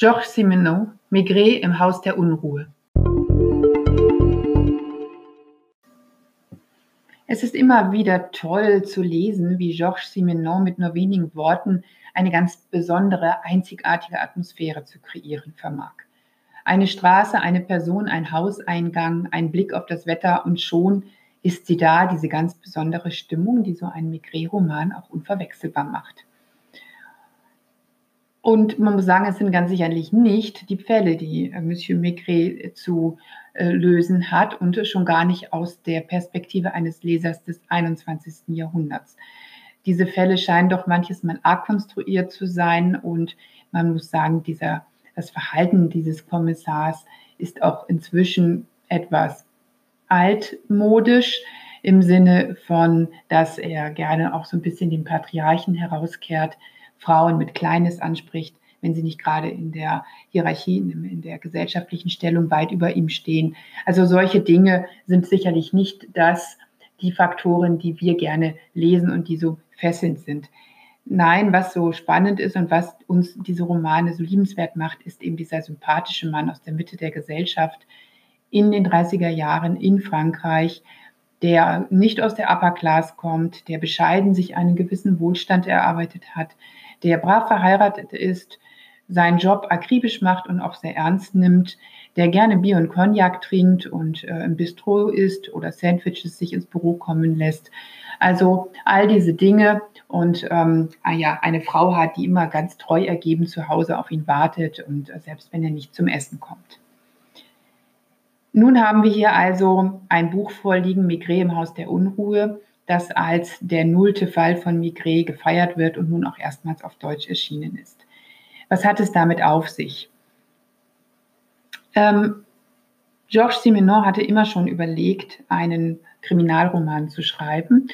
Georges Simenon, Maigret im Haus der Unruhe. Es ist immer wieder toll zu lesen, wie Georges Simenon mit nur wenigen Worten eine ganz besondere, einzigartige Atmosphäre zu kreieren vermag. Eine Straße, eine Person, ein Hauseingang, ein Blick auf das Wetter und schon ist sie da, diese ganz besondere Stimmung, die so einen Migré-Roman auch unverwechselbar macht. Und man muss sagen, es sind ganz sicherlich nicht die Fälle, die äh, Monsieur Maigret zu äh, lösen hat und schon gar nicht aus der Perspektive eines Lesers des 21. Jahrhunderts. Diese Fälle scheinen doch manches Mal arg konstruiert zu sein und man muss sagen, dieser, das Verhalten dieses Kommissars ist auch inzwischen etwas altmodisch im Sinne von, dass er gerne auch so ein bisschen den Patriarchen herauskehrt, Frauen mit Kleines anspricht, wenn sie nicht gerade in der Hierarchie, in der gesellschaftlichen Stellung weit über ihm stehen. Also solche Dinge sind sicherlich nicht das, die Faktoren, die wir gerne lesen und die so fesselnd sind. Nein, was so spannend ist und was uns diese Romane so liebenswert macht, ist eben dieser sympathische Mann aus der Mitte der Gesellschaft in den 30er Jahren in Frankreich, der nicht aus der Upper Class kommt, der bescheiden sich einen gewissen Wohlstand erarbeitet hat, der brav verheiratet ist, seinen Job akribisch macht und auch sehr ernst nimmt, der gerne Bier und Cognac trinkt und äh, im Bistro isst oder Sandwiches sich ins Büro kommen lässt. Also all diese Dinge und ähm, ah ja, eine Frau hat, die immer ganz treu ergeben zu Hause auf ihn wartet und äh, selbst wenn er nicht zum Essen kommt. Nun haben wir hier also ein Buch vorliegen, Migré im Haus der Unruhe, das als der nullte Fall von Migré gefeiert wird und nun auch erstmals auf Deutsch erschienen ist. Was hat es damit auf sich? Ähm, Georges Simenon hatte immer schon überlegt, einen Kriminalroman zu schreiben,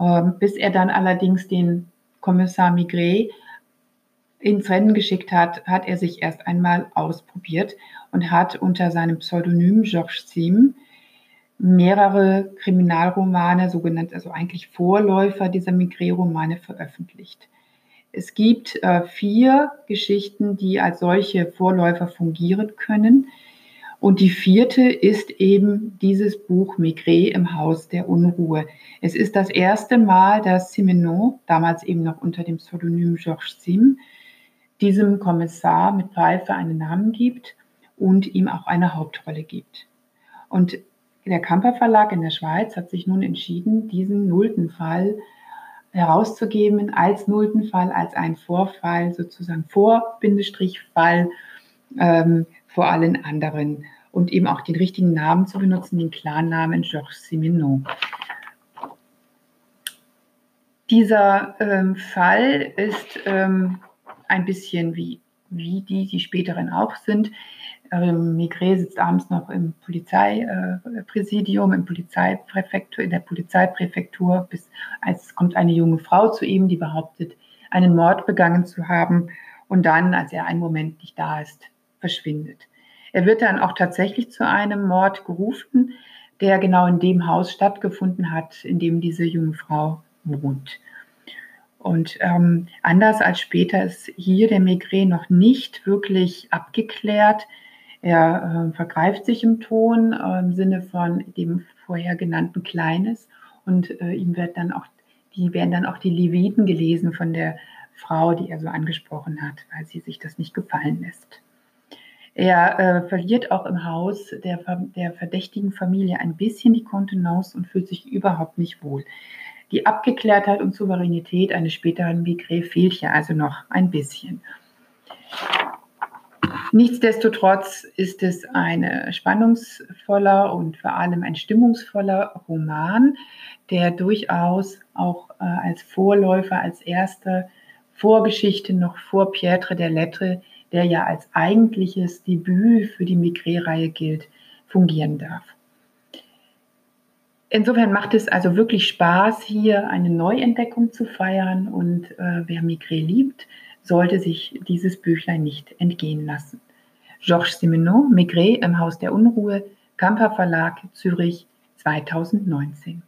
ähm, bis er dann allerdings den Kommissar Migré ins Rennen geschickt hat, hat er sich erst einmal ausprobiert und hat unter seinem Pseudonym Georges Sim mehrere Kriminalromane, sogenannte, also eigentlich Vorläufer dieser Migré-Romane veröffentlicht. Es gibt äh, vier Geschichten, die als solche Vorläufer fungieren können. Und die vierte ist eben dieses Buch Migré im Haus der Unruhe. Es ist das erste Mal, dass Simenon, damals eben noch unter dem Pseudonym Georges Sim, diesem Kommissar mit Pfeife einen Namen gibt und ihm auch eine Hauptrolle gibt. Und der Kamper Verlag in der Schweiz hat sich nun entschieden, diesen nullten Fall herauszugeben als nullten Fall, als einen Vorfall, sozusagen Vor-Fall ähm, vor allen anderen und eben auch den richtigen Namen zu benutzen, den Klarnamen Georges Simenon. Dieser ähm, Fall ist ähm, ein bisschen wie, wie die, die späteren auch sind. Ähm, Migré sitzt abends noch im Polizeipräsidium, im Polizeipräfektur, in der Polizeipräfektur, bis als kommt eine junge Frau zu ihm, die behauptet, einen Mord begangen zu haben. Und dann, als er einen Moment nicht da ist, verschwindet. Er wird dann auch tatsächlich zu einem Mord gerufen, der genau in dem Haus stattgefunden hat, in dem diese junge Frau wohnt. Und ähm, anders als später ist hier der Migré noch nicht wirklich abgeklärt. Er äh, vergreift sich im Ton äh, im Sinne von dem vorher genannten Kleines und äh, ihm wird dann auch, die werden dann auch die Leviten gelesen von der Frau, die er so angesprochen hat, weil sie sich das nicht gefallen lässt. Er äh, verliert auch im Haus der, der verdächtigen Familie ein bisschen die Kontenance und fühlt sich überhaupt nicht wohl. Die Abgeklärtheit und Souveränität eines späteren Migré fehlt hier also noch ein bisschen. Nichtsdestotrotz ist es ein spannungsvoller und vor allem ein stimmungsvoller Roman, der durchaus auch äh, als Vorläufer, als erste Vorgeschichte noch vor Pietre der Lettre, der ja als eigentliches Debüt für die Migré-Reihe gilt, fungieren darf. Insofern macht es also wirklich Spaß, hier eine Neuentdeckung zu feiern und äh, wer Migré liebt, sollte sich dieses Büchlein nicht entgehen lassen. Georges Simenon, Migré im Haus der Unruhe, Kamper Verlag, Zürich 2019.